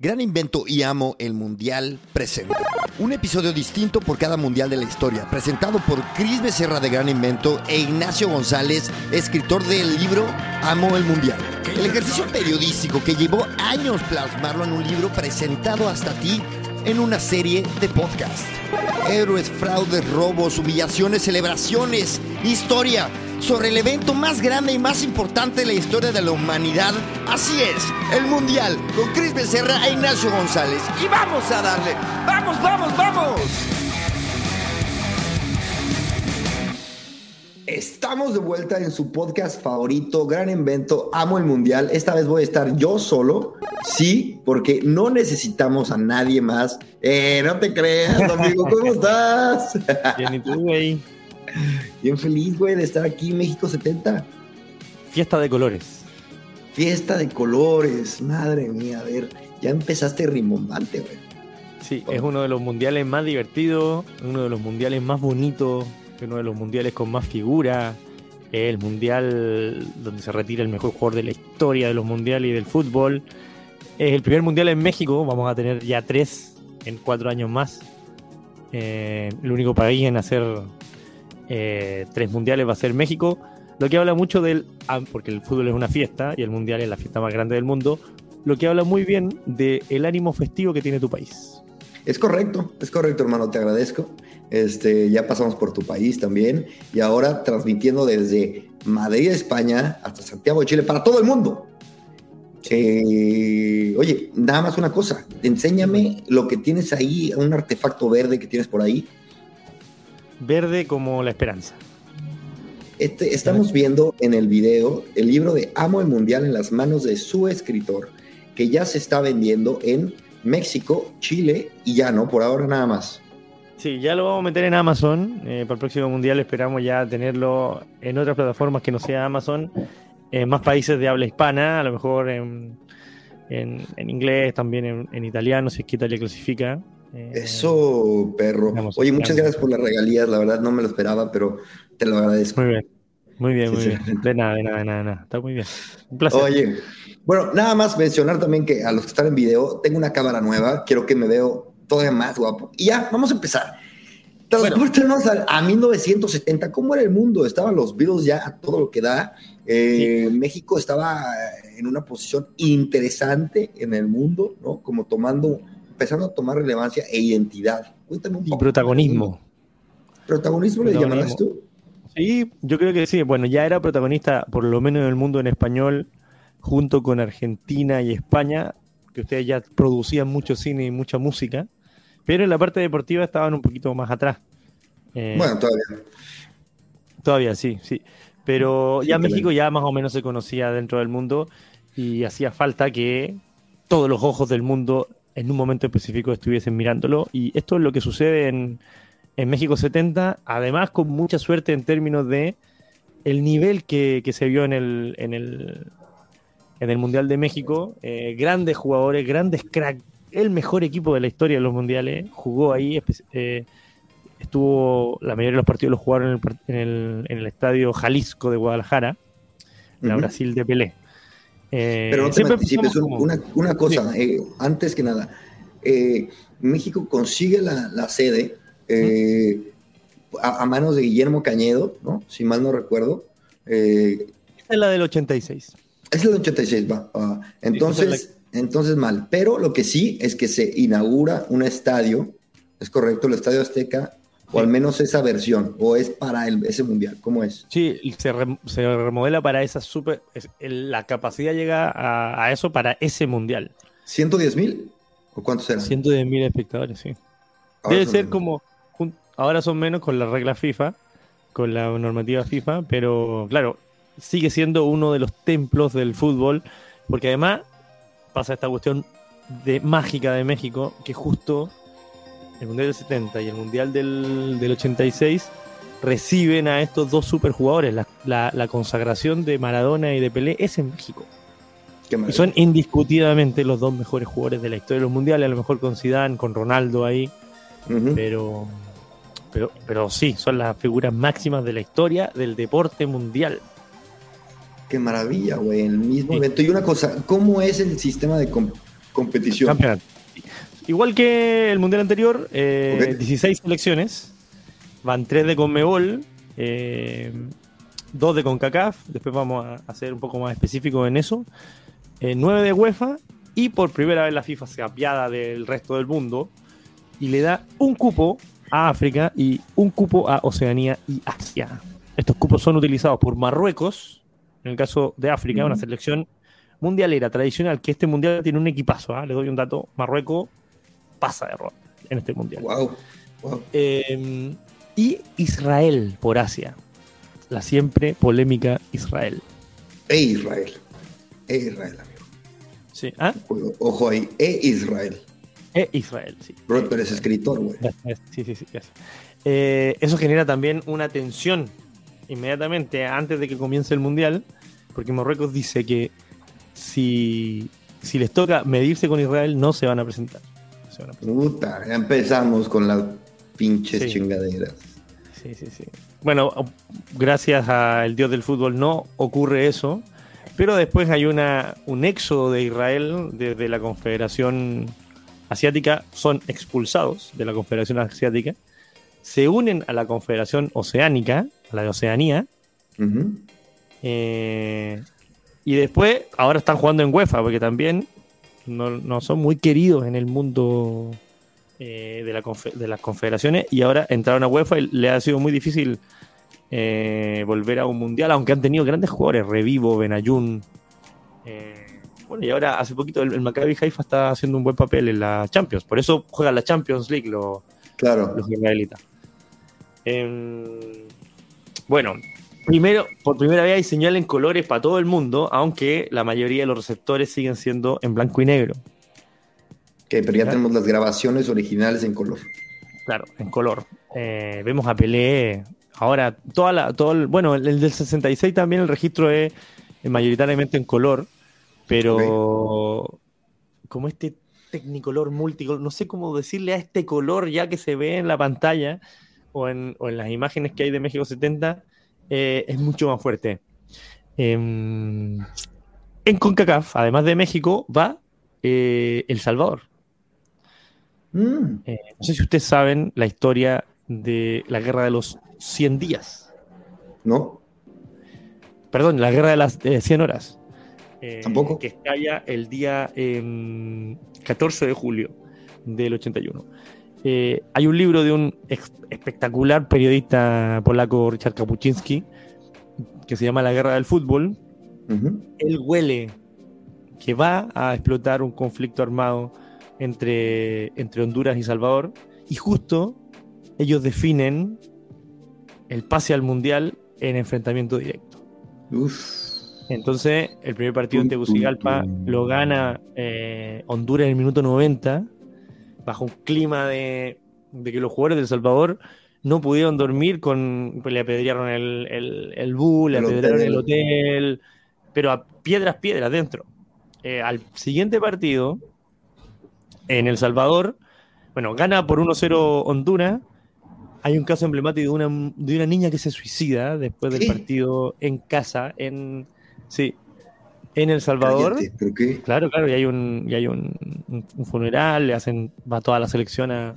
Gran Invento y Amo el Mundial presenta un episodio distinto por cada mundial de la historia, presentado por Cris Becerra de Gran Invento e Ignacio González, escritor del libro Amo el Mundial. El ejercicio periodístico que llevó años plasmarlo en un libro presentado hasta ti en una serie de podcast. Héroes, fraudes, robos, humillaciones, celebraciones, historia sobre el evento más grande y más importante de la historia de la humanidad. Así es, el Mundial, con Cris Becerra e Ignacio González. Y vamos a darle, vamos, vamos, vamos. Estamos de vuelta en su podcast favorito, Gran Invento, Amo el Mundial. Esta vez voy a estar yo solo, sí, porque no necesitamos a nadie más. Eh, no te creas, amigo, ¿cómo estás? Bien, ¿y tú, güey? Bien feliz, güey, de estar aquí en México 70. Fiesta de colores. Fiesta de colores, madre mía, a ver, ya empezaste rimbombante, güey. Sí, es uno de los mundiales más divertidos, uno de los mundiales más bonitos, uno de los mundiales con más figura, el mundial donde se retira el mejor jugador de la historia de los mundiales y del fútbol. Es el primer mundial en México, vamos a tener ya tres en cuatro años más. Eh, el único país en hacer eh, tres mundiales va a ser México, lo que habla mucho del, ah, porque el fútbol es una fiesta y el mundial es la fiesta más grande del mundo, lo que habla muy bien del ánimo festivo que tiene tu país. Es correcto, es correcto, hermano, te agradezco. Este, ya pasamos por tu país también y ahora transmitiendo desde Madrid, España, hasta Santiago de Chile para todo el mundo. Eh, oye, nada más una cosa, enséñame lo que tienes ahí, un artefacto verde que tienes por ahí. Verde como la esperanza. Este, estamos viendo en el video el libro de Amo el Mundial en las manos de su escritor, que ya se está vendiendo en México, Chile y ya no, por ahora nada más. Sí, ya lo vamos a meter en Amazon. eh, para el próximo mundial esperamos ya tenerlo en otras plataformas que no sea Amazon, en más países de habla hispana, a lo mejor en, en- en inglés, también en, en italiano, si es que Italia clasifica. Eh, Eso, perro. Oye, muchas gracias por las regalías, la verdad no me lo esperaba, pero te lo agradezco. Muy bien, muy bien, muy sí. bien. De nada, de nada, de nada, de nada. Está muy bien. Un placer. Oye, bueno, nada más mencionar también que a los que están en video, tengo una cámara nueva, quiero que me veo todavía más guapo. Y ya, vamos a empezar. Transportarnos a, a 1970, ¿cómo era el mundo? Estaban los Beatles ya a todo lo que da. Eh, México estaba en una posición interesante en el mundo, ¿no? Como tomando, empezando a tomar relevancia e identidad. Cuéntame un Y poco. protagonismo. ¿Protagonismo le llamarás tú? Sí, yo creo que sí. Bueno, ya era protagonista, por lo menos en el mundo en español, junto con Argentina y España, que ustedes ya producían mucho cine y mucha música, pero en la parte deportiva estaban un poquito más atrás. Eh, Bueno, todavía. Todavía sí, sí. Pero Sí, ya también. México ya más o menos se conocía dentro del mundo y hacía falta que todos los ojos del mundo en un momento específico estuviesen mirándolo. Y esto es lo que sucede en, en México 70, además con mucha suerte en términos de el nivel que, que se vio en el, en el, en el Mundial de México. Eh, grandes jugadores, grandes cracks, el mejor equipo de la historia de los mundiales, jugó ahí. eh, estuvo, la mayoría de los partidos los jugaron en el, par- en el, en el estadio Jalisco de Guadalajara, la Ujú. Brasil de Pelé. Eh, Pero no te siempre anticipes, como- una, una cosa, eh, antes que nada, eh, México consigue la, la sede eh, a, a manos de Guillermo Cañedo, ¿no? Si mal no recuerdo. Eh, Esta es la del 86. es el 86, va. va. Entonces, entonces mal. Pero lo que sí es que se inaugura un estadio, es correcto, el Estadio Azteca, o al menos esa versión, o es para el- ese mundial, ¿cómo es? Sí, se, rem- se remodela para esa super. es- el- la capacidad llega a, a eso para ese mundial. ¿110 mil? ¿O cuántos eran? 110 mil espectadores, sí. Ahora Debe ser menos. como. Ahora son menos con la regla FIFA, con la normativa FIFA, pero claro, sigue siendo uno de los templos del fútbol Porque además pasa esta cuestión de mágica de México, que justo el Mundial del 70 y el Mundial del, del 86 reciben a estos dos superjugadores. La, la, la consagración de Maradona y de Pelé es en México. Y son indiscutidamente los dos mejores jugadores de la historia de los mundiales, a lo mejor con Zidane, con Ronaldo ahí, pero, pero, pero sí, son las figuras máximas de la historia del deporte mundial. Qué maravilla, güey. El mismo Sí. evento. Y una cosa, ¿cómo es el sistema de com- competición? Campeonato. Igual que el mundial anterior, eh, Ok. 16 selecciones, van 3 de Conmebol, eh, 2 de CONCACAF, después vamos a, a ser un poco más específicos en eso, 9 de UEFA, y por primera vez la FIFA se apiada del resto del mundo y le da un cupo a África y un cupo a Oceanía y Asia. Estos cupos son utilizados por Marruecos, en el caso de África, una selección mundialera tradicional, que este mundial tiene un equipazo. ¿ah? Les doy un dato: Marruecos pasa de ronda en este mundial. Wow. wow. Eh, y Israel por Asia. La siempre polémica Israel. E Israel. E Israel, amigo. Sí. ¿Ah? Ojo- ahí. E Israel. E Israel, sí. Bro, tú eres escritor, güey. Sí, sí, sí. Eh, eso genera también una tensión inmediatamente antes de que comience el mundial, porque Marruecos dice que si, si les toca medirse con Israel, no se van a presentar. No se van a presentar. Puta, ya empezamos con las pinches Sí. chingaderas. Sí, sí, sí. Bueno, gracias al dios del fútbol no ocurre eso, pero después hay una, un éxodo de Israel desde la Confederación Asiática, son expulsados de la Confederación Asiática, se unen a la Confederación Oceánica, la de Oceanía, eh, y después ahora están jugando en UEFA, porque también no, no son muy queridos en el mundo eh, de, la de las confederaciones, y ahora entraron a UEFA y le ha sido muy difícil eh, volver a un mundial, aunque han tenido grandes jugadores, Revivo, Benayoun. eh, bueno, y ahora hace poquito el, el Maccabi Haifa está haciendo un buen papel en la Champions, por eso juegan la Champions League los, Claro. los israelitas. Bueno, primero, por primera vez hay señal en colores para todo el mundo, aunque la mayoría de los receptores siguen siendo en blanco y negro. Ok, pero ya Ya. tenemos las grabaciones originales en color. Claro, en color. Eh, vemos a Pelé. Ahora, toda la, todo el- bueno, el, el del 66 también el registro es eh, mayoritariamente en color, pero como este tecnicolor, multicolor, no sé cómo decirle a este color ya que se ve en la pantalla o en, o en las imágenes que hay de México 70, eh, es mucho más fuerte. Em, en CONCACAF, además de México, va eh, El Salvador. Mm, Eh, no sé si ustedes saben la historia de la guerra de los 100 días. ¿No? Perdón, la guerra de las eh, 100 horas. Tampoco. Que estalla el día em, 14 de julio del 81. Eh, hay un libro de un espectacular periodista polaco, Richard Kapuczynski, que se llama La guerra del fútbol. Ujú. Él huele que va a explotar un conflicto armado entre, entre Honduras y Salvador. Y justo ellos definen el pase al Mundial en enfrentamiento directo. Uf. Entonces, el primer partido en Tegucigalpa lo gana eh, Honduras en el minuto 90, bajo un clima de, de que los jugadores de El Salvador no pudieron dormir, con, pues le apedrearon el, el, el bus, le El apedrearon hotel. el hotel, pero a piedras, piedras dentro. Eh, al siguiente partido, en El Salvador, bueno, gana por 1-0 Honduras. Hay un caso emblemático de una, de una niña que se suicida después del partido en casa, en sí, en El Salvador. Cállate, ¿Por qué? Claro, claro, y hay un, y hay un, un- un funeral, le hacen, va toda la selección a-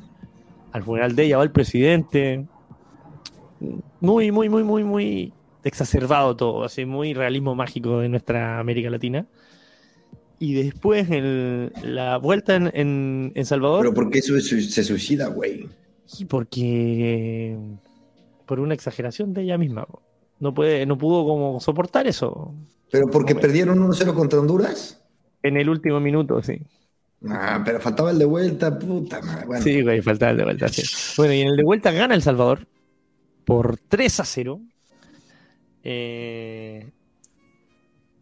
al funeral de ella, va el presidente. Muy, muy, muy, muy, muy exacerbado todo, así, muy realismo mágico de nuestra América Latina. Y después el- la vuelta en, en- en Salvador, Pero ¿por qué se suicida, güey? y porque por una exageración de ella misma. No puede, no pudo como soportar eso ¿Pero porque perdieron 1-0 contra Honduras? en el último minuto, sí. Ah, pero faltaba el de vuelta, puta madre. Bueno, Sí, güey, faltaba el de vuelta, sí. Bueno, y en el de vuelta gana El Salvador por 3 a 0. Eh,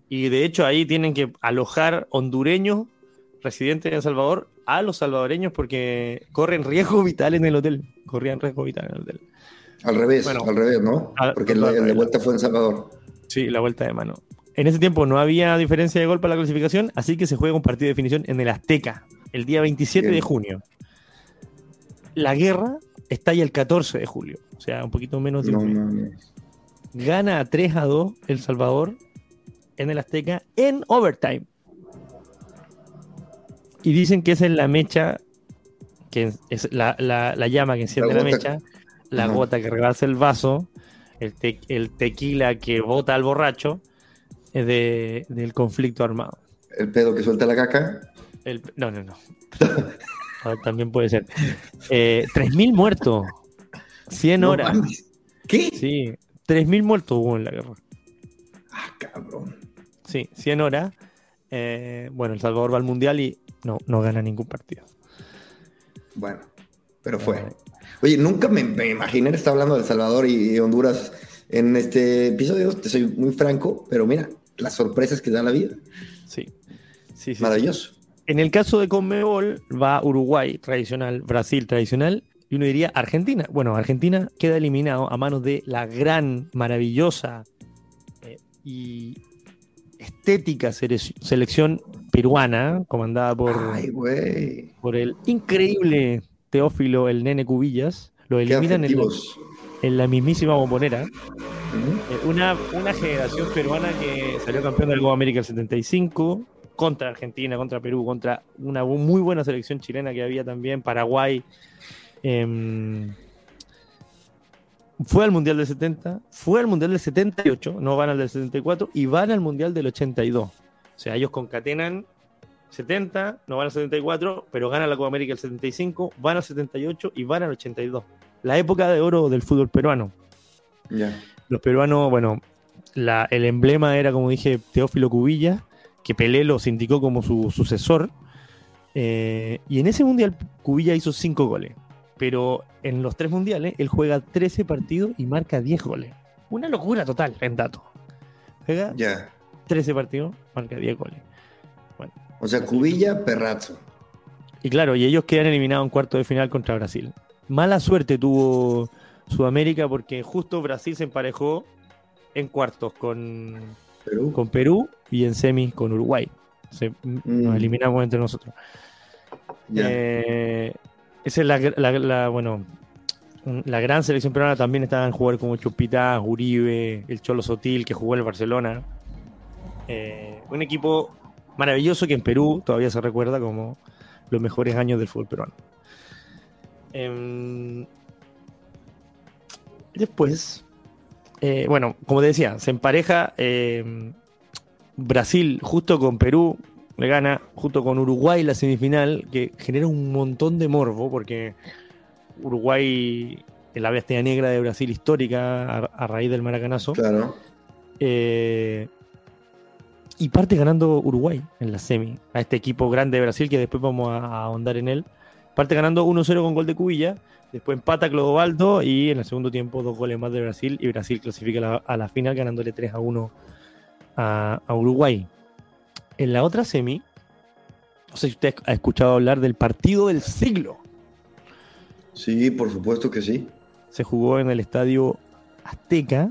Y de hecho ahí tienen que alojar hondureños residentes en El Salvador a los salvadoreños porque corren riesgo vital en el hotel. Corrían riesgo vital en el hotel. Al revés, al revés, ¿no? Porque la, la vuelta fue en Salvador. Sí, la vuelta de mano. En ese tiempo no había diferencia de gol para la clasificación, así que se juega un partido de definición en el Azteca, el día 27 de junio. La guerra estalla el 14 de julio, o sea, un poquito menos de un mes. Gana 3 a 2 El Salvador en el Azteca en overtime. Y dicen que esa es la mecha, que es la, llama que enciende la, mecha, la gota que rebasa el vaso, el, el tequila que bota al borracho de, del conflicto armado. ¿El pedo que suelta la caca? no, no, no. También puede ser. Eh, 3.000 muertos. 100 horas. ¿Qué? Sí, 3.000 muertos hubo en la guerra. Ah, cabrón. Sí, 100 horas. Eh, bueno, El Salvador va al Mundial y no, no gana ningún partido. Bueno, pero fue. Oye, nunca me, me imaginé estar hablando de El Salvador y Honduras en este episodio. Te soy muy franco, pero mira, las sorpresas que da la vida. Sí. sí, Maravilloso. En el caso de Conmebol va Uruguay tradicional, Brasil tradicional y uno diría Argentina. Bueno, Argentina queda eliminado a manos de la gran, maravillosa eh, y estética selección peruana, comandada por, por el increíble Teófilo, el nene Cubillas. Lo eliminan en en la mismísima bombonera. Eh, una, una generación peruana que salió campeón del Copa América el 75, contra Argentina, contra Perú, contra una muy buena selección chilena que había también, Paraguay. Em, fue al Mundial del 70, fue al Mundial del 78, no van al del 74, y van al Mundial del 82. O sea, ellos concatenan 70, no van al 74, pero ganan la Copa América el 75, van al 78 y van al 82 la época de oro del fútbol peruano. Los peruanos, bueno, el emblema era, como dije, Teófilo Cubilla, que Pelé los indicó como su sucesor. Eh, y en ese mundial Cubilla hizo 5 goles. Pero en los tres mundiales él juega 13 partidos y marca 10 goles. Una locura total en datos. Juega 13 partidos, marca 10 goles. o sea, Cubilla, perrazo. Y claro, y ellos quedan eliminados en cuarto de final contra Brasil mala suerte tuvo Sudamérica porque justo Brasil se emparejó en cuartos con Perú, con Perú y en semis con Uruguay. Nos mm. eliminamos entre nosotros. Eh, esa es la, bueno, la gran selección peruana también estaban jugar como Chupita, Uribe, el Cholo Sotil que jugó en el Barcelona. Eh, un equipo maravilloso que en Perú todavía se recuerda como los mejores años del fútbol peruano. Em, después, eh, bueno, como te decía, se empareja em, Brasil justo con Perú, le gana justo con Uruguay la semifinal, que genera un montón de morbo, porque Uruguay es la bestia negra de Brasil histórica a, raíz del maracanazo. Claro. Eh, y parte ganando Uruguay en la semi, a este equipo grande de Brasil que después vamos a ahondar en él. Parte ganando 1-0 con gol de Cubilla. Después empata Clodovaldo y en el segundo tiempo dos goles más de Brasil. Y Brasil clasifica a la, final ganándole 3 a 1 a, Uruguay. En la otra semi, no sé si usted ha escuchado hablar del partido del siglo. Sí, por supuesto que sí. Se jugó en el estadio Azteca.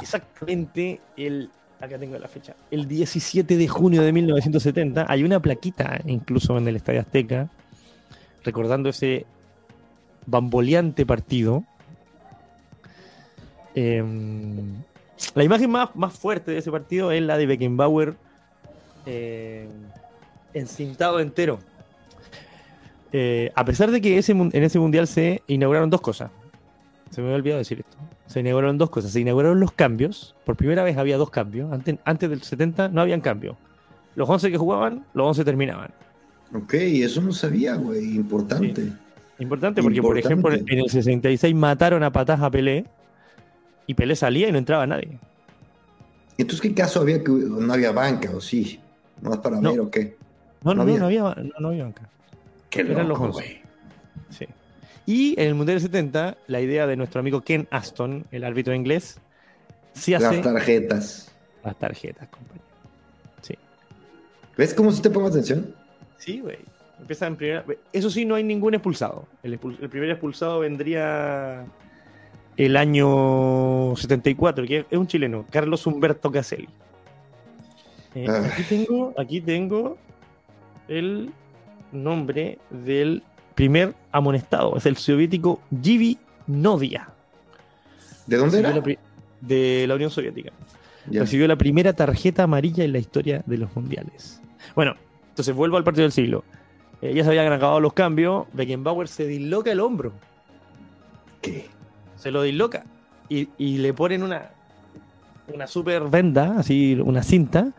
Exactamente el. Acá tengo la fecha. El 17 de junio de 1970. Hay una plaquita incluso en el estadio Azteca recordando ese bamboleante partido. Em, la imagen más, más, fuerte de ese partido es la de Beckenbauer eh, encintado entero. Eh, a pesar de que en ese mundial se inauguraron dos cosas. Se me había olvidado decir esto. Se inauguraron dos cosas. Se inauguraron los cambios. Por primera vez había dos cambios. Antes, antes del 70 no habían cambios. Los 11 que jugaban, los 11 terminaban. Ok, eso no sabía, güey. Importante. Importante porque, por ejemplo, en el 66 mataron a Patas a Pelé y Pelé salía y no entraba nadie. Entonces, ¿qué caso había que no había banca o sí? ¿No es para ver o qué? No, no, no, había, no, había banca. Qué Eran los güey. Sí. Y en el Mundial 70, la idea de nuestro amigo Ken Aston, el árbitro inglés, sí hace... Las tarjetas. Las tarjetas, compañero. Sí. ¿Ves cómo si te pongo atención? Sí, güey. Empieza en primera. Eso sí, no hay ningún expulsado. El, el, primer expulsado vendría el año 74, que es un chileno, Carlos Humberto Caselli. Eh, Ah. aquí, tengo, aquí tengo el nombre del primer amonestado. Es el soviético Givi Nodia. ¿De dónde Recibió era? la de la Unión Soviética. Ya. Recibió la primera tarjeta amarilla en la historia de los mundiales. Bueno, entonces vuelvo al partido del siglo. Eh, ya se habían acabado los cambios. Beckenbauer se disloca el hombro. ¿Qué? Se lo disloca. Y, y le ponen una, una super venda, así, una cinta.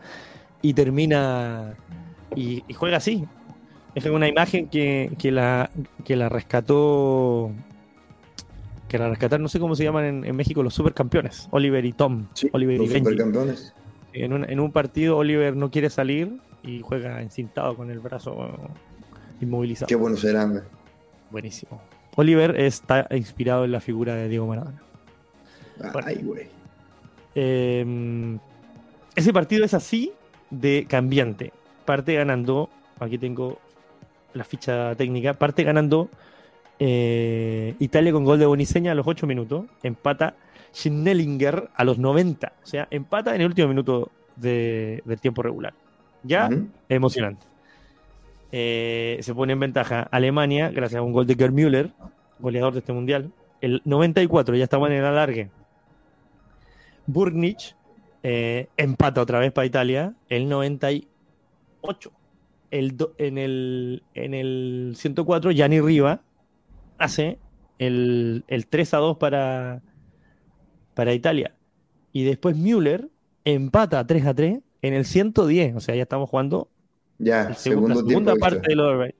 Y termina. Y, y juega así. Es una imagen que, que la, que la rescató. Que la rescataron, no sé cómo se llaman en, en México, los supercampeones. Oliver y Tom. Sí, Oliver los y Benji. supercampeones. En un, en un partido Oliver no quiere salir y juega encintado con el brazo inmovilizado. Qué buenos eran, güey. Buenísimo. Oliver está inspirado en la figura de Diego Maradona. Ay, güey. Eh, ese partido es así de cambiante. Parte ganando, aquí tengo la ficha técnica, parte ganando eh, Italia con gol de Boniseña a los 8 minutos, empata Schnellinger a los 90, o sea, empata en el último minuto de- del tiempo regular. Ya emocionante. Eh, se pone en ventaja Alemania gracias a un gol de Gerd Müller, goleador de este mundial. El 94, ya estamos en el alargue. Burgnich eh, empata otra vez para Italia. El 98. El do- en, el, en el 104, Gianni Riva hace el, el 3 a 2 para, para Italia. Y después Müller empata 3 a 3 en el 110. O sea, ya estamos jugando Ya, el segu- segundo la segunda parte extra. del override.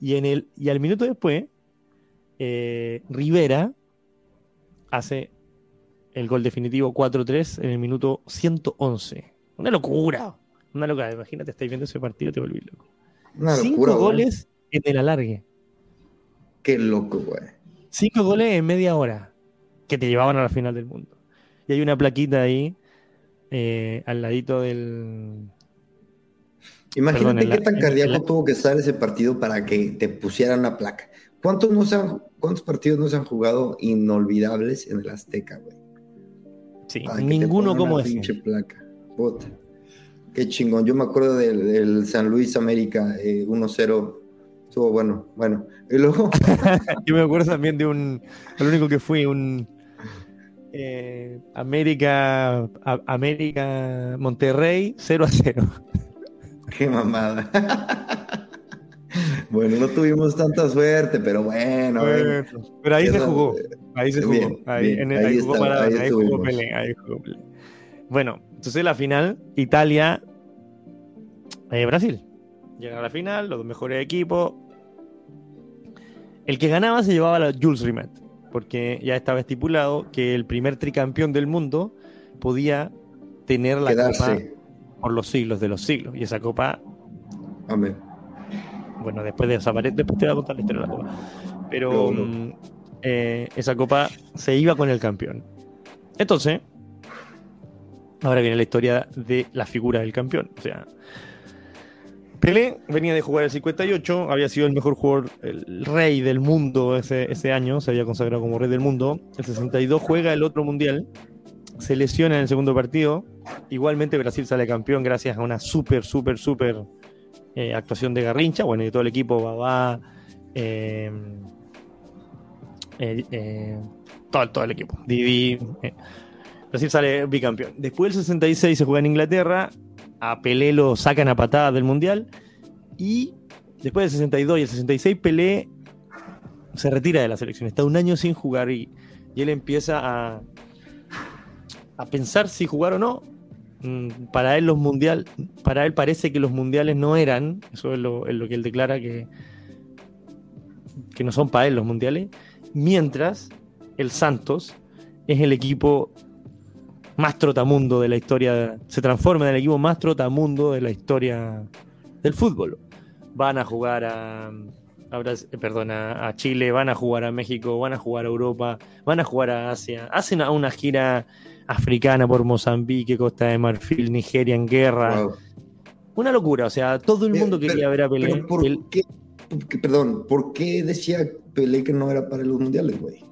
Y, en el, y al minuto después, eh, Rivera hace el gol definitivo 4-3 en el minuto 111. Una locura. Una locura. Imagínate, estáis viendo ese partido y te volvís loco. Una Cinco güey. goles en el alargue. Qué loco, güey. Cinco goles en media hora que te llevaban a la final del mundo. Y hay una plaquita ahí eh, al ladito del, Imagínate Perdón, la- qué tan cardíaco la- tuvo que estar ese partido para que te pusieran una placa. ¿Cuántos, no se han- ¿Cuántos partidos no se han jugado inolvidables en el Azteca, güey? Sí, Para ninguno como ese. pinche placa. Puta. Qué chingón. Yo me acuerdo del, del San Luis América eh, 1-0. Estuvo bueno, bueno. Y luego, Yo me acuerdo también de un. El único que fui, un. Eh, América. a- América. Monterrey 0 a 0. qué mamada. bueno, no tuvimos tanta suerte, pero bueno. bueno. Pero ahí se jugó. Ahí se jugó. Bien, ahí, bien, en el- ahí ahí jugó está, Maradona, ahí ahí jugó estuvimos. Pelé, ahí jugó Pelé. Bueno, entonces la final, Italia. eh, Brasil. Llega a la final, los dos mejores equipos. El que ganaba se llevaba la Jules Rimet. Porque ya estaba estipulado que el primer tricampeón del mundo podía tener la copa por los siglos de los siglos. Y esa copa Amén. bueno, después de desaparecer, después te voy a contar la historia de la copa. Pero No, no. mm, eh, esa copa se iba con el campeón. Entonces, ahora viene la historia de la figura del campeón. O sea, Pelé venía de jugar el 58, había sido el mejor jugador, el rey del mundo ese, ese año, se había consagrado como rey del mundo. El 62 juega el otro mundial, se lesiona en el segundo partido. Igualmente Brasil sale campeón gracias a una súper, súper, súper eh, actuación de Garrincha, bueno, y todo el equipo, Babá, eh, eh, eh, todo, todo el equipo, Didi. Brasil sale bicampeón. Después del 66 se juega en Inglaterra, a Pelé lo sacan a patadas del Mundial, y después del 62 y el 66 Pelé se retira de la selección, está un año sin jugar y, él empieza a, a pensar si jugar o no, Mm, para él los mundial, para él parece que los mundiales no eran, eso es lo, es lo que él declara que, que no son para él los mundiales, mientras el Santos es el equipo más trotamundo de la historia, se transforma en el equipo más trotamundo de la historia del fútbol. Van a jugar a, eh, perdón, a- Chile, van a jugar a México, van a jugar a Europa, van a jugar a Asia, hacen una gira africana por Mozambique, Costa de Marfil, Nigeria en guerra. Wow. Una locura, o sea, todo el mundo Pero- quería ver a Pelé. pero ¿por qué? Perdón, ¿por qué decía Pelé que no era para los mundiales, güey?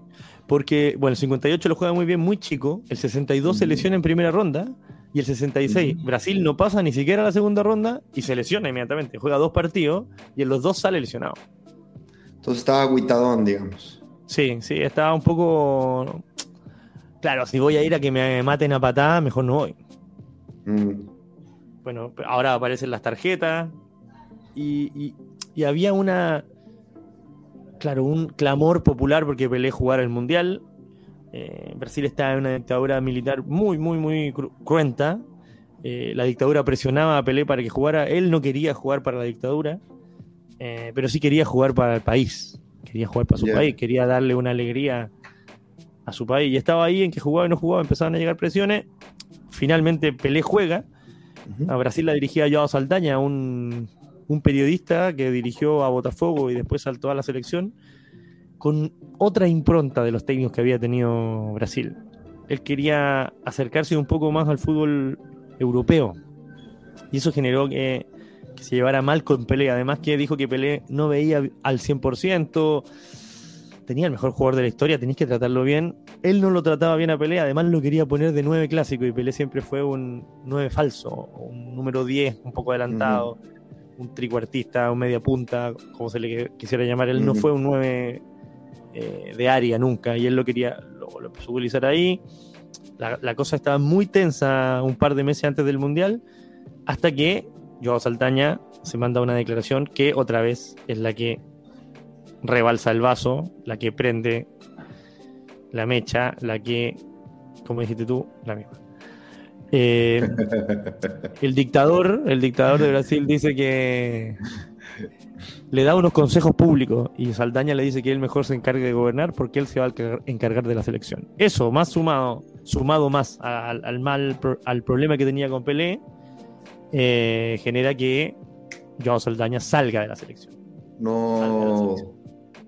Porque, bueno, el 58 lo juega muy bien, muy chico, el 62 se Mm. lesiona en primera ronda y el 66 Mm. Brasil no pasa ni siquiera a la segunda ronda y se lesiona inmediatamente. Juega dos partidos y en los dos sale lesionado. Entonces estaba agüitadón, digamos. Sí, sí, estaba un poco... Claro, si voy a ir a que me maten a patada, mejor no voy. Mm. Bueno, ahora aparecen las tarjetas y, y- y había una, claro, un clamor popular porque Pelé jugara el Mundial. Eh, Brasil está en una dictadura militar muy, muy, muy cru- cruenta. Eh, la dictadura presionaba a Pelé para que jugara. Él no quería jugar para la dictadura, eh, pero sí quería jugar para el país. Quería jugar para su país, quería darle una alegría a su país. Y estaba ahí en que jugaba y no jugaba, empezaban a llegar presiones. Finalmente Pelé juega. A Brasil la dirigía Joao Saldaña, un, un periodista que dirigió a Botafogo y después saltó a la selección, con otra impronta de los técnicos que había tenido Brasil. Él quería acercarse un poco más al fútbol europeo. Y eso generó que, que se llevara mal con Pelé. Además que dijo que Pelé no veía al 100%, tenía el mejor jugador de la historia, tenéis que tratarlo bien. Él no lo trataba bien a Pelé, además lo quería poner de 9 clásico y Pelé siempre fue un 9 falso, un número 10 un poco adelantado, un tricuartista, un media punta, como se le quisiera llamar. Él no fue un 9 eh, de área nunca y él lo quería, lo, lo empezó a utilizar ahí. La, la cosa estaba muy tensa un par de meses antes del Mundial, hasta que Joao Saltaña se manda una declaración que otra vez es la que rebalsa el vaso, la que prende la mecha, la que, como dijiste tú, la misma. Eh, el dictador, el dictador de Brasil dice que le da unos consejos públicos y Saldaña le dice que él mejor se encargue de gobernar porque él se va a encargar- de la selección. Eso, más sumado, sumado más al, al mal al problema que tenía con Pelé, eh, genera que Joao Saldaña salga de la selección. No.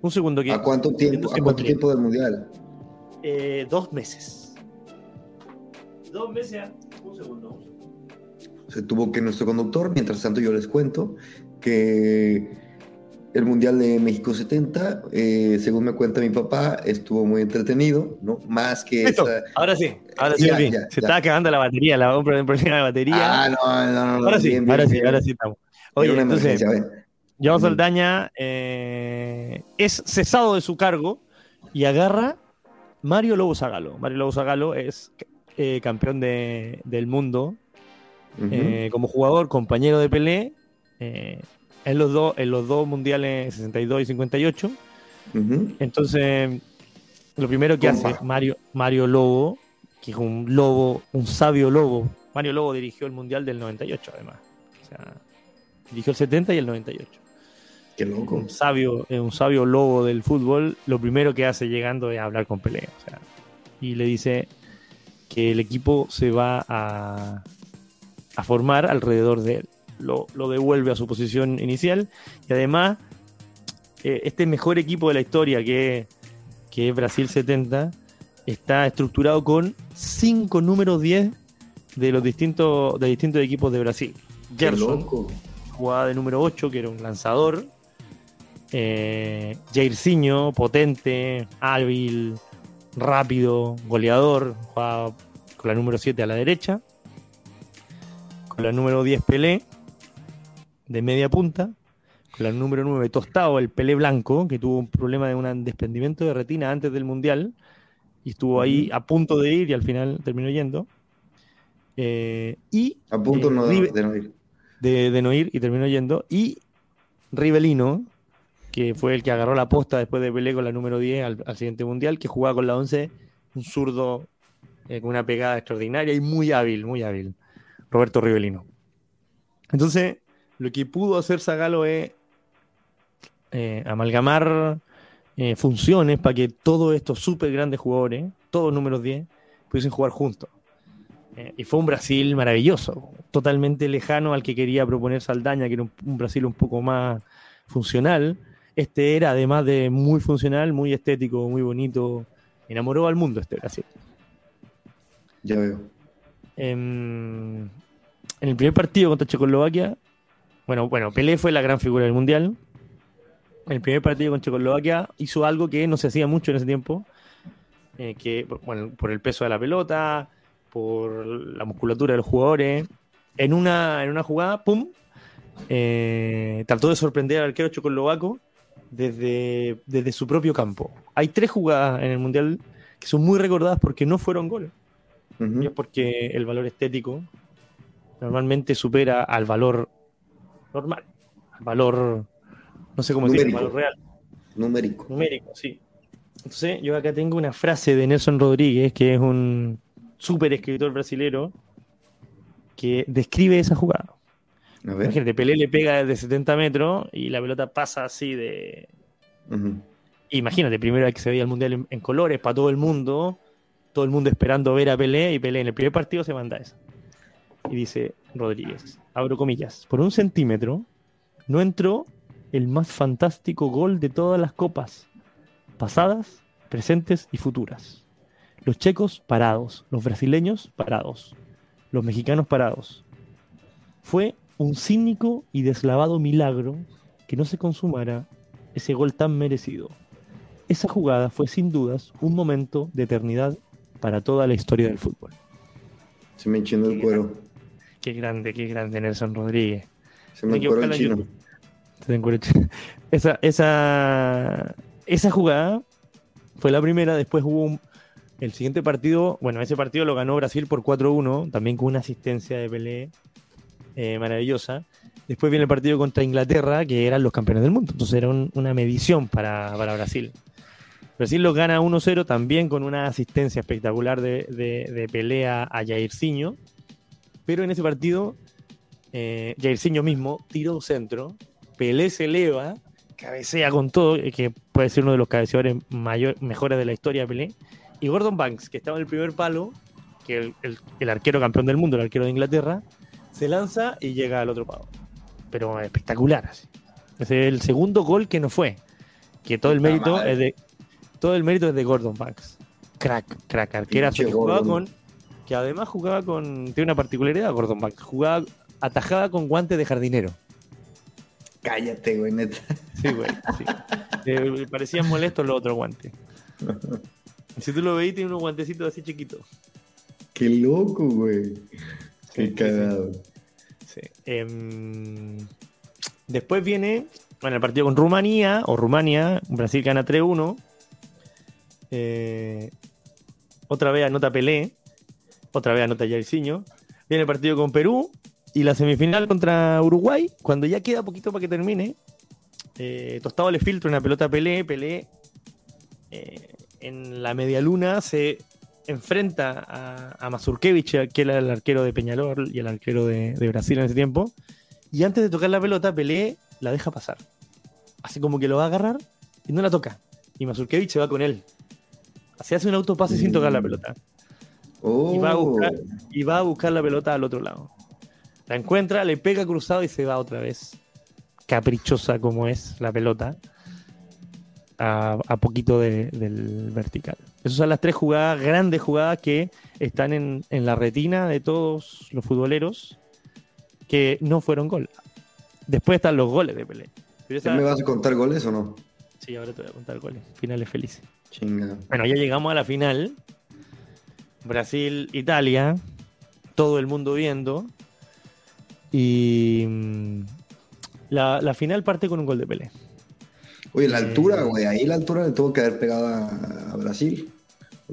Un segundo que ¿A cuánto tiempo, ¿a cuánto tiempo del mundial? Eh, dos meses. Dos meses. Un segundo. un segundo. Se tuvo que nuestro conductor, mientras tanto yo les cuento que el Mundial de México 70, eh, según me cuenta mi papá, estuvo muy entretenido, ¿no? Más que Listo, esa... ahora sí, ahora sí, Ya, ya, Se ya. estaba acabando la batería, la un problema de batería. Ah, no, no, no, ahora sí, bien, bien, ahora sí, bien. ahora sí estamos. Era Oye, una entonces. Joao. Saldaña eh, es cesado de su cargo y agarra Mario Lobo Zagalo. Mario Lobo Zagalo es eh, campeón de- del mundo eh, como jugador, compañero de Pelé, eh, en, los dos, en los dos mundiales 62 y 58. Ujú. Entonces, lo primero que hace Mario, Mario Lobo, que es un lobo, un sabio lobo. Mario Lobo dirigió el mundial del 98, además. O sea, dirigió el 70 y el 98. Qué loco. Un sabio, un sabio lobo del fútbol, lo primero que hace llegando es hablar con Pelé. o sea, y le dice que el equipo se va a, a formar alrededor de él. Lo, lo devuelve a su posición inicial y además eh, este mejor equipo de la historia que, que es Brasil 70 está estructurado con cinco números 10 de los distintos, de distintos equipos de Brasil. Gerson, loco. jugaba de número 8, que era un lanzador. Eh, Jairzinho, potente, hábil, rápido, goleador, jugaba con la número 7 a la derecha. Con la número 10 Pelé, de media punta. Con la número 9 Tostado, el Pelé blanco, que tuvo un problema de un desprendimiento de retina antes del Mundial. Y estuvo ahí a punto de ir y al final terminó yendo. Eh, y A punto eh, no de no ir. de, de no ir y terminó yendo. Y Rivelino, que fue el que agarró la posta después de Pelé con la número 10 al, siguiente mundial, que jugaba con la 11, un zurdo eh, con una pegada extraordinaria y muy hábil, muy hábil. Roberto Rivelino. Entonces, lo que pudo hacer Zagalo es eh, amalgamar eh, funciones para que todos estos súper grandes jugadores, todos números 10, pudiesen jugar juntos. Y fue un Brasil maravilloso, totalmente lejano al que quería proponer Saldaña, que era un Brasil un poco más funcional. Este era, además de muy funcional, muy estético, muy bonito. Enamoró al mundo este Brasil. Ya veo. En, en el primer partido contra Checoslovaquia, bueno, bueno, Pelé fue la gran figura del mundial. En el primer partido con Checoslovaquia hizo algo que no se hacía mucho en ese tiempo, eh, que bueno, por el peso de la pelota, por la musculatura de los jugadores. En una, en una jugada, ¡pum! eh, trató de sorprender al arquero checoslovaco desde, desde su propio campo. Hay tres jugadas en el mundial que son muy recordadas porque no fueron goles. Y es porque el valor estético normalmente supera al valor normal, al valor, no sé cómo decirlo, Numérico. valor real, Numérico. numérico, sí. Entonces, yo acá tengo una frase de Nelson Rodríguez, que es un súper escritor brasilero, que describe esa jugada. Imagínate, Pelé le pega desde 70 metros y la pelota pasa así de. Imagínate, primera vez que se veía el mundial en, en colores para todo el mundo, todo el mundo esperando ver a Pelé y Pelé en el primer partido se manda esa. Y dice Rodríguez, abro comillas, por un centímetro no entró el más fantástico gol de todas las copas, pasadas, presentes y futuras. Los checos parados, los brasileños parados, los mexicanos parados. Fue un cínico y deslavado milagro que no se consumara ese gol tan merecido. Esa jugada fue sin dudas un momento de eternidad para toda la historia del fútbol. Se me enciende el cuero. Qué grande, qué grande Nelson Rodríguez. Se me encueró el chino. Se encuentra- Esa, esa, esa jugada fue la primera, después hubo un- el siguiente partido, bueno, ese partido lo ganó Brasil por 4-1, también con una asistencia de Pelé eh, maravillosa. Después viene el partido contra Inglaterra, que eran los campeones del mundo, entonces era un- una medición para, para Brasil. Brasil los gana 1-0 también con una asistencia espectacular de, de, Pelé a, Jairzinho, pero en ese partido eh, Jairzinho mismo tira un centro, Pelé se eleva, cabecea con todo, eh, que puede ser uno de los cabeceadores mayor, mejores de la historia Pelé, y Gordon Banks, que estaba en el primer palo, que el- el arquero campeón del mundo, el arquero de Inglaterra, se lanza y llega al otro palo. Pero espectacular. así. Es el segundo gol que no fue. Que todo el mérito madre. es de todo el mérito es de Gordon Banks. Crack, crack, Pinche que jugaba con que además jugaba con tiene una particularidad Gordon Banks, jugaba atajaba con guantes de jardinero. Cállate, güey, neta. Sí, güey. sí. Eh, parecían molestos los otros guantes. Si tú lo veis, tiene unos guantecitos así chiquitos. Qué loco, güey. Qué sí, cagado. Sí. Em, después viene, bueno, el partido con Rumanía, o Rumania, Brasil gana 3-1. Eh, otra vez anota Pelé, otra vez anota Jairzinho. Viene el partido con Perú y la semifinal contra Uruguay, cuando ya queda poquito para que termine. eh, Tostado le filtra una pelota Pelé, Pelé eh, en la media luna se enfrenta a, a Mazurkevich, que era el arquero de Peñalol y el arquero de, de Brasil en ese tiempo. Y antes de tocar la pelota, Pelé la deja pasar. Así como que lo va a agarrar y no la toca. Y Mazurkevich se va con él. Así hace un autopase sin tocar la pelota. Oh, Y va, a buscar, y va a buscar la pelota al otro lado. La encuentra, le pega cruzado y se va otra vez. Caprichosa como es la pelota. A, a poquito de- del vertical. Esas son las tres jugadas, grandes jugadas que están en, en la retina de todos los futboleros que no fueron gol. Después están los goles de Pelé. Pero ¿Me vas a contar goles o no? Sí, ahora te voy a contar goles. Finales felices. Chinga. Bueno, ya llegamos a la final. Brasil-Italia. Todo el mundo viendo. Y mm, la, la final parte con un gol de Pelé. Oye, la altura, güey, ahí la altura le tuvo que haber pegado a, a Brasil.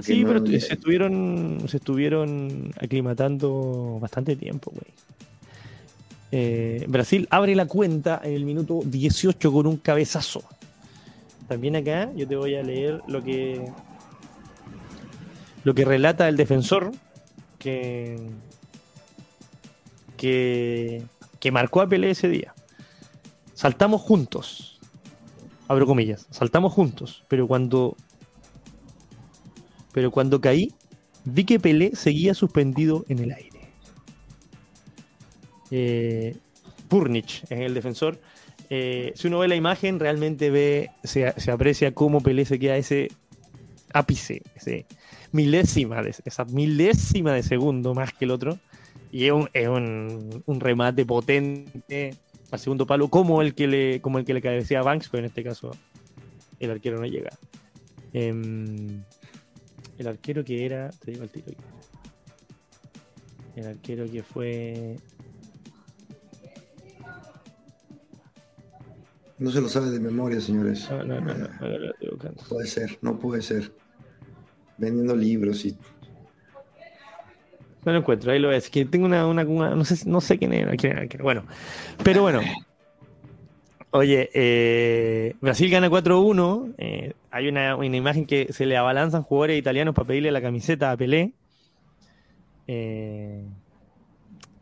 Sí, no- pero se estuvieron, se estuvieron aclimatando bastante tiempo, güey. Eh, Brasil abre la cuenta en el minuto 18 con un cabezazo. También acá yo te voy a leer lo que lo que relata el defensor que que, que marcó a Pelé ese día. Saltamos juntos. Abro comillas. Saltamos juntos, pero cuando pero cuando caí, vi que Pelé seguía suspendido en el aire. Eh, Purnich es el defensor. Eh, si uno ve la imagen, realmente ve, se, aprecia cómo Pelé se queda ese ápice, ese milésima, de, esa milésima de segundo más que el otro. Y es un remate potente al segundo palo, como el que le, como el que le cabecea a Banks, pero en este caso el arquero no llega. Em, el arquero que era, te digo el tiro. El arquero que fue No se lo sabe de memoria, señores. No, no, no, no. Puede ser, no puede ser. Vendiendo libros y. No lo encuentro, ahí lo ves. Que tengo una, una, no sé, no sé quién era. Bueno, pero bueno. Oye, eh, Brasil gana 4-1. eh, hay una, una imagen que se le abalanzan jugadores italianos para pedirle la camiseta a Pelé. Eh,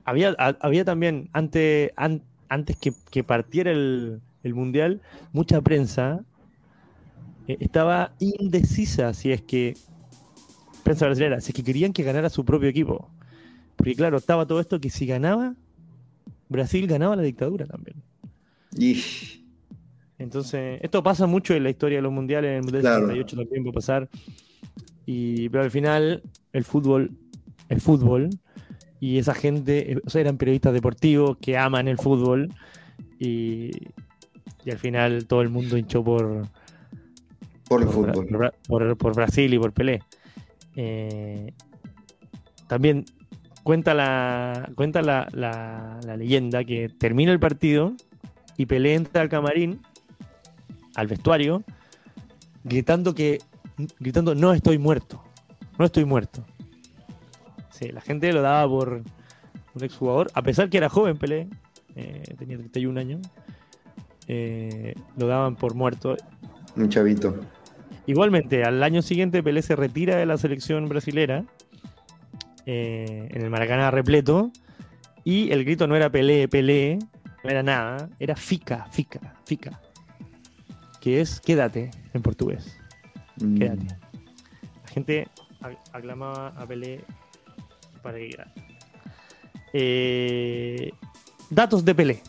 había, había también, antes, an- antes que, que partiera el, el Mundial, mucha prensa estaba indecisa si es que, prensa brasileña, si es que querían que ganara su propio equipo. Porque claro, estaba todo esto que si ganaba, Brasil ganaba la dictadura también. Y Entonces, esto pasa mucho en la historia de los mundiales, en el Mundial Claro. 78 también va a pasar. Y, pero al final, el fútbol es fútbol. Y esa gente, o sea, eran periodistas deportivos que aman el fútbol. Y, y al final todo el mundo hinchó por, por el por, fútbol. por- por Brasil y por Pelé. Eh, también cuenta la cuenta la, la- la leyenda que termina el partido y Pelé entra al camarín, al vestuario, gritando que gritando no estoy muerto, no estoy muerto. Sí, la gente lo daba por un exjugador, a pesar que era joven Pelé, eh, tenía 31 años, eh, lo daban por muerto Un chavito. Igualmente, al año siguiente Pelé se retira de la selección brasilera eh, en el Maracaná repleto y el grito no era Pelé, Pelé, no era nada, era Fica, Fica, Fica, que es quédate en portugués, Mm. quédate. La gente ac- aclamaba a Pelé para que quedara. Eh, datos de Pelé.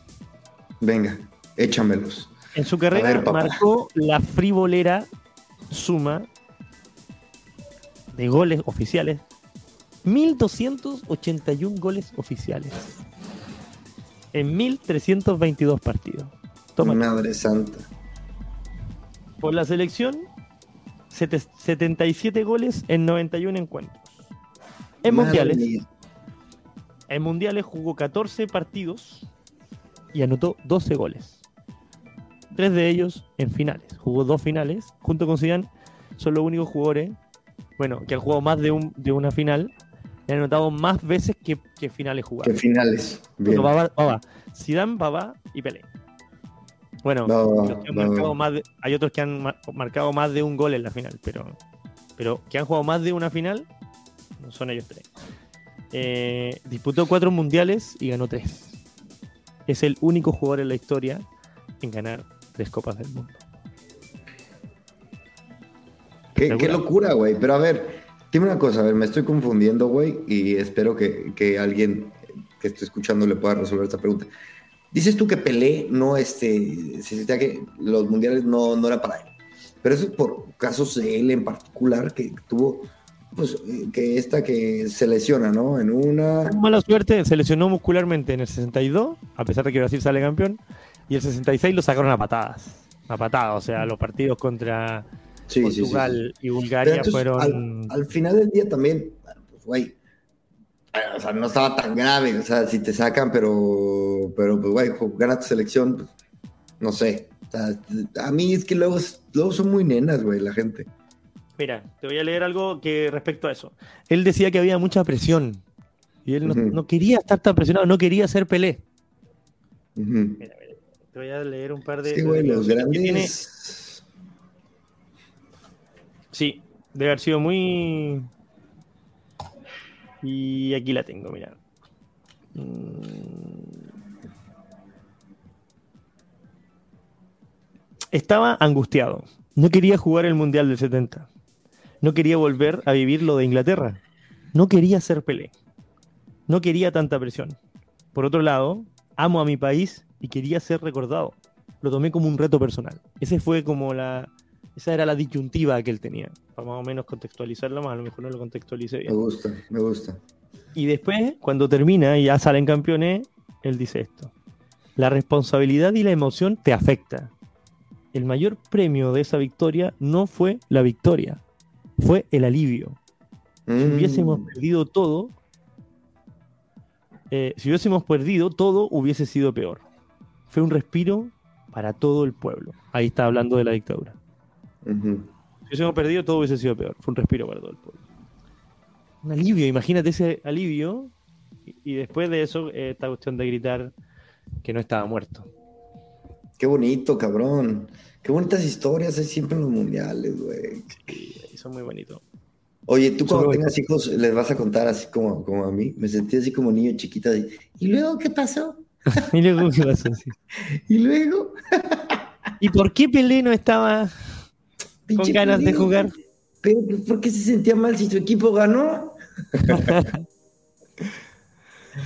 Venga, échamelos. En su carrera ver, marcó la frivolera suma de goles oficiales. 1.281 goles oficiales. En 1.322 partidos. Madre santa. Por la selección, sete- 77 goles en 91 encuentros. En Madre mundiales, mía. en mundiales jugó 14 partidos y anotó 12 goles. Tres de ellos en finales. Jugó dos finales. Junto con Zidane, son los únicos jugadores, bueno, que han jugado más de, un, de una final y han anotado más veces que, que finales jugadas. finales. Bien. Baba, Zidane, y Pelé. Bueno, los que han va, marcado más de- hay otros que han mar- marcado más de un gol en la final, pero, pero que han jugado más de una final, no son ellos tres. Eh, disputó cuatro mundiales y ganó tres. Es el único jugador en la historia en ganar tres copas del mundo. Qué, Locura. qué locura, güey. Pero a ver, dime una cosa, a ver, me estoy confundiendo, güey, y espero que, que alguien que esté escuchando le pueda resolver esta pregunta. Dices tú que Pelé no, este, se sentía que los mundiales no, no era para él. Pero eso es por casos de él en particular que tuvo, pues, que esta que se lesiona, ¿no? En una. Mala suerte, se lesionó muscularmente en el 62, a pesar de que Brasil sale campeón, y el 66 lo sacaron a patadas. A patadas, o sea, los partidos contra Sí, sí, sí, sí. Portugal y Bulgaria entonces, fueron. al, al final del día también, pues, güey, eh, o sea, no estaba tan grave, o sea, si te sacan, pero, pero pues, güey, gana tu selección, pues, no sé. O sea, a mí es que luego, luego son muy nenas, güey, la gente. Mira, te voy a leer algo que respecto a eso. Él decía que había mucha presión. Y él no, quería estar tan presionado, no quería ser Pelé. Mira, mira, te voy a leer un par de. Sí, güey, los tiene. Sí, debe haber sido muy. Y aquí la tengo, mira. Mm. Estaba angustiado. No quería jugar el Mundial del 70. No quería volver a vivir lo de Inglaterra. No quería ser Pelé. No quería tanta presión. Por otro lado, amo a mi país y quería ser recordado. Lo tomé como un reto personal. Ese fue como la, Esa era la disyuntiva que él tenía. Para más o menos contextualizarlo más, a lo mejor no lo contextualicé Me bien. gusta, me gusta. Y después, cuando termina y ya salen campeones, él dice esto. La responsabilidad y la emoción te afecta. El mayor premio de esa victoria no fue la victoria, fue el alivio. Si Mm. hubiésemos perdido todo, eh, si hubiésemos perdido todo, hubiese sido peor. Fue un respiro para todo el pueblo. Ahí está hablando de la dictadura. Ujú. Si hubiésemos perdido, todo hubiese sido peor. Fue un respiro para todo el pueblo. Un alivio, imagínate ese alivio. Y, y después de eso, eh, esta cuestión de gritar que no estaba muerto. Qué bonito, cabrón. Qué bonitas historias hay siempre en los mundiales, güey. Son muy bonitos. Oye, tú cuando Solo- tengas hijos, les vas a contar así como, como a mí. Me sentí así como niño chiquita. ¿Y luego qué pasó? Y luego, ¿qué pasó? Sí. ¿Y luego? ¿Y por qué Pelé no estaba con ganas de jugar? Pero, ¿por qué se sentía mal si su equipo ganó?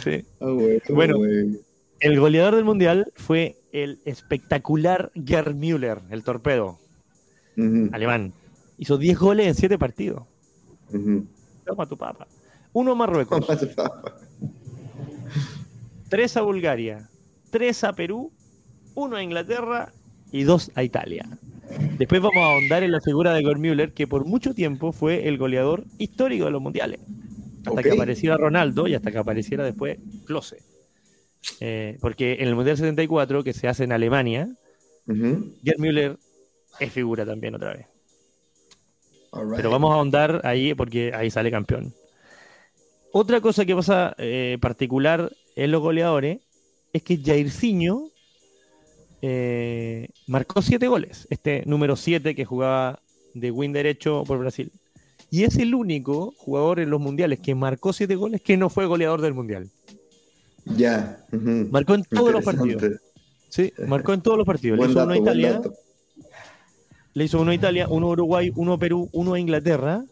Sí. Ah, Bueno. El goleador del mundial fue el espectacular Gerd Müller, el torpedo alemán. Hizo 10 goles en 7 partidos. Toma tu papa. Uno a Marruecos, tres a Bulgaria, tres a Perú, uno a Inglaterra y dos a Italia. Después vamos a ahondar en la figura de Gerd Müller, que por mucho tiempo fue el goleador histórico de los mundiales. Hasta que apareciera Ronaldo y hasta que apareciera después Klose. Eh, porque en el Mundial 74, que se hace en Alemania, Ujú, Gerd Müller es figura también otra vez. right. Pero vamos a ahondar ahí porque ahí sale campeón. Otra cosa que pasa eh, particular en los goleadores es que Jairzinho eh, marcó siete goles. Este número 7 que jugaba de win derecho por Brasil. Y es el único jugador en los mundiales que marcó siete goles que no fue goleador del mundial. Ya. Marcó en todos los partidos. Sí, marcó en todos los partidos. Le hizo dato, uno a Italia, le hizo uno a Italia, uno a Uruguay, uno a Perú, uno a Inglaterra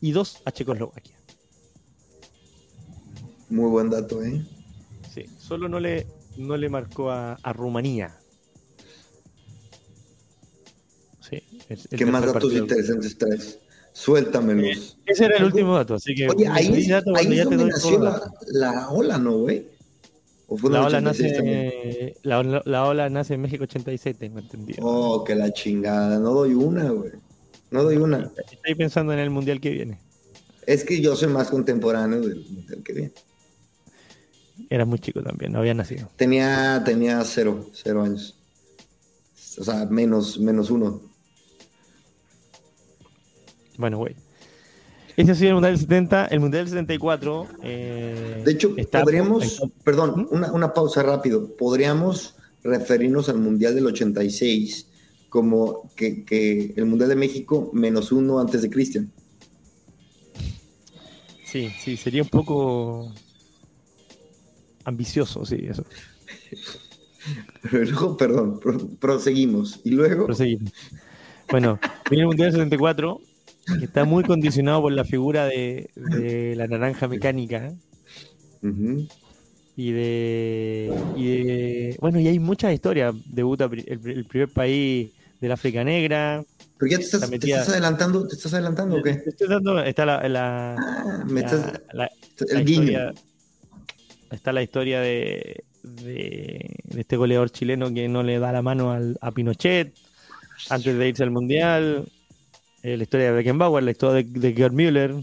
y dos a Checoslovaquia. Muy buen dato, ¿eh? Sí, solo no le, no le marcó a, a Rumanía. Sí, el ¿Qué más datos interesantes traes? Suéltamelos. Ese era el último dato, así que Oye, ahí, pedí es- dato ahí ya te doy nació la, ola, ¿no, güey? ¿O fue en La ola, 86 también? nace, la, la ola nace en México 87, tengo entendido. Oh, que la chingada. No doy una, güey. No doy una. Estoy pensando en el mundial que viene. Es que yo soy más contemporáneo del, del que viene. Era muy chico también, no había nacido. Tenía, tenía cero, cero años. O sea, menos, menos uno. Bueno, güey. Ese ha sido el mundial del 70. El mundial del 74. eh, De hecho, está- podríamos, perdón, una, una pausa rápido. Podríamos referirnos al Mundial del 86 como que, que el Mundial de México menos uno antes de Cristian. Sí, sí, sería un poco ambicioso, sí, eso. Pero luego, perdón, pro- proseguimos. Y luego, Proseguimos. Bueno, viene el Mundial del 74, que está muy condicionado por la figura de, de la naranja mecánica ¿eh? Y de, y de- Bueno, y hay muchas historias. Debuta el, el primer país del África Negra. pero ya te estás, te adelantando, ¿te estás adelantando o qué? Te estoy dando- está la, la- Ah, me la- estás, el guiño. historia- está la historia de, de, de este goleador chileno que no le da la mano al, a Pinochet antes de irse al Mundial. eh, la historia de Beckenbauer, la historia de, de Gerd Müller.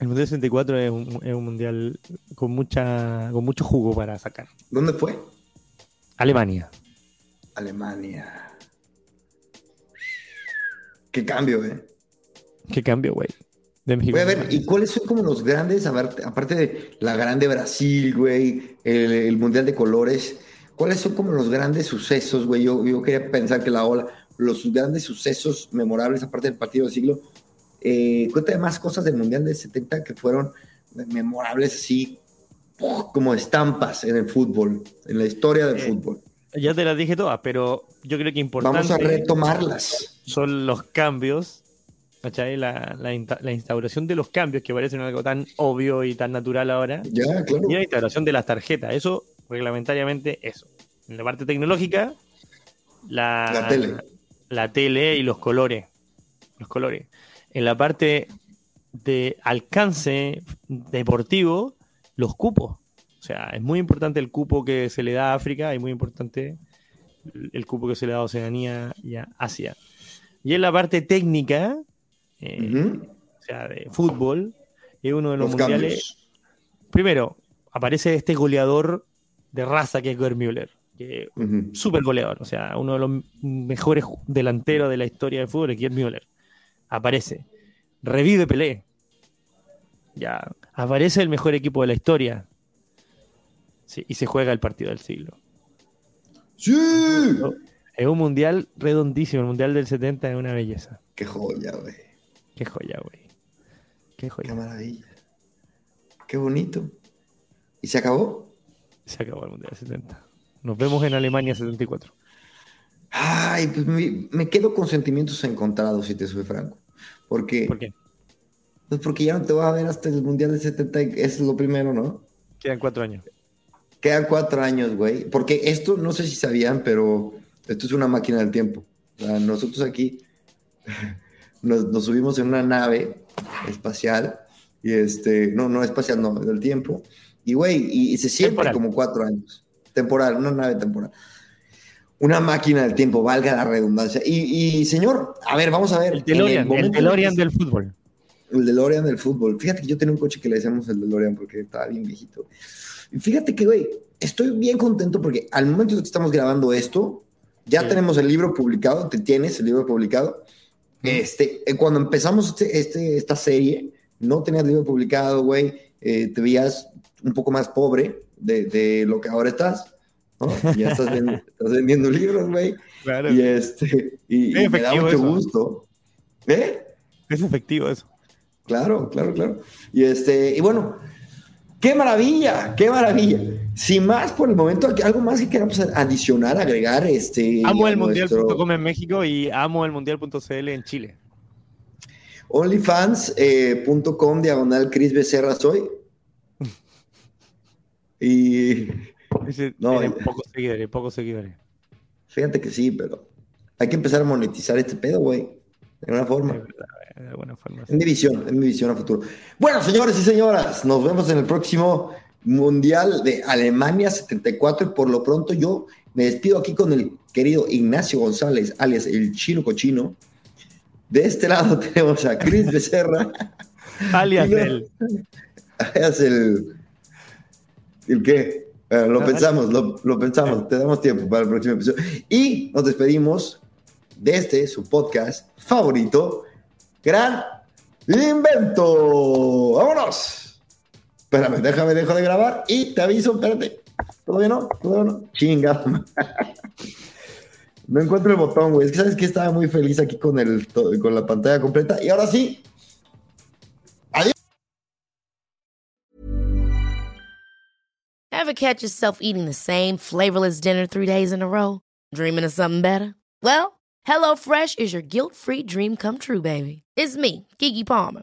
El Mundial 64 es un, es un mundial con mucha con mucho jugo para sacar. ¿Dónde fue? Alemania. Alemania. Qué cambio, ¿eh? Qué cambio, güey. De México. Voy a ver, ¿y cuáles son como los grandes, a ver, aparte de la grande Brasil, güey, el, el Mundial de Colores, cuáles son como los grandes sucesos, güey? Yo, yo quería pensar que la ola, los grandes sucesos memorables, aparte del partido del siglo, eh, cuéntame más cosas del Mundial del 70 que fueron memorables así, como estampas en el fútbol, en la historia del Eh, fútbol. Ya te las dije todas, pero yo creo que importante Vamos a retomarlas. son los cambios, ¿cachai? La, la, insta- la instauración de los cambios que parecen algo tan obvio y tan natural ahora. Ya, claro. Y la instauración de las tarjetas, eso, reglamentariamente, eso. En la parte tecnológica, la, La tele. la tele y los colores. Los colores. En la parte de alcance deportivo, los cupos. O sea, es muy importante el cupo que se le da a África y muy importante el cupo que se le da a Oceanía y a Asia. Y en la parte técnica, eh, o sea, de fútbol, es uno de los, mundiales. Primero, aparece este goleador de raza que es Gerd Müller, que súper goleador, o sea, uno de los mejores delanteros de la historia del fútbol es Gerd Müller. Aparece. Revive Pelé. Ya. Aparece el mejor equipo de la historia. Sí, y se juega el partido del siglo. ¡Sí! Es un mundial redondísimo. El mundial del 70 es una belleza. Qué joya, güey. Qué joya, güey. Qué joya. Qué maravilla. Qué bonito. ¿Y se acabó? Se acabó el mundial del 70. Nos vemos en Alemania 74. Ay, pues me, quedo con sentimientos encontrados, si te soy franco. Porque, ¿Por qué? Pues porque ya no te vas a ver hasta el Mundial del 70, es lo primero, ¿no? Quedan cuatro años. Quedan cuatro años, güey. Porque esto, no sé si sabían, pero esto es una máquina del tiempo. nosotros aquí nos, subimos en una nave espacial, y este, no, no espacial, no, del tiempo. Y, güey, y, se siente como cuatro años. Temporal, una nave temporal. Una máquina del tiempo, valga la redundancia. Y, señor, a ver, vamos a ver. El DeLorean, el, DeLorean del fútbol. El DeLorean del fútbol. Fíjate que yo tenía un coche que le decíamos el DeLorean porque estaba bien viejito. Y fíjate que, güey, estoy bien contento porque al momento que estamos grabando esto, ya tenemos el libro publicado, te tienes el libro publicado. Este, eh, cuando empezamos este, este, esta serie, no tenías libro publicado, güey, eh, te veías un poco más pobre de, de lo que ahora estás. ¿no? Ya estás, vendiendo, estás vendiendo libros, güey. Claro. Y, este, y, me da mucho gusto. ¿Eh? Es efectivo eso. Claro, claro, claro. Y, este, y bueno, ¡Qué maravilla! ¡Qué maravilla! Sin más por el momento, algo más que queramos adicionar, agregar. Este, amo el mundial.com en México y amo el mundial.cl en Chile. Onlyfans.com eh, diagonal Cris Becerra soy. y. no, eh, pocos seguidores, pocos seguidores. Fíjate que sí, pero hay que empezar a monetizar este pedo, güey. De alguna forma. De buena forma. Es mi visión, es mi visión a futuro. Bueno, señores y señoras, nos vemos en el próximo Mundial de Alemania 74 y por lo pronto yo me despido aquí con el querido Ignacio González, alias el chino cochino. De este lado tenemos a Cris Becerra. alias él. Alias el... ¿El qué? lo pensamos, lo, lo pensamos, te damos tiempo para el próximo episodio. Y nos despedimos de este, su podcast favorito, Gran Invento. ¡Vámonos! Espérame, déjame, dejo de grabar y te aviso, espérate. ¿Todavía no? ¿Todavía no? Chinga. No encuentro el botón, güey. Es que sabes que estaba muy feliz aquí con, el, con la pantalla completa. Y ahora sí. Adiós. Ever catch yourself eating the same flavorless dinner three days in a row? Dreaming of something better? Well, HelloFresh is your guilt-free dream come true, baby. It's me, Kiki Palmer.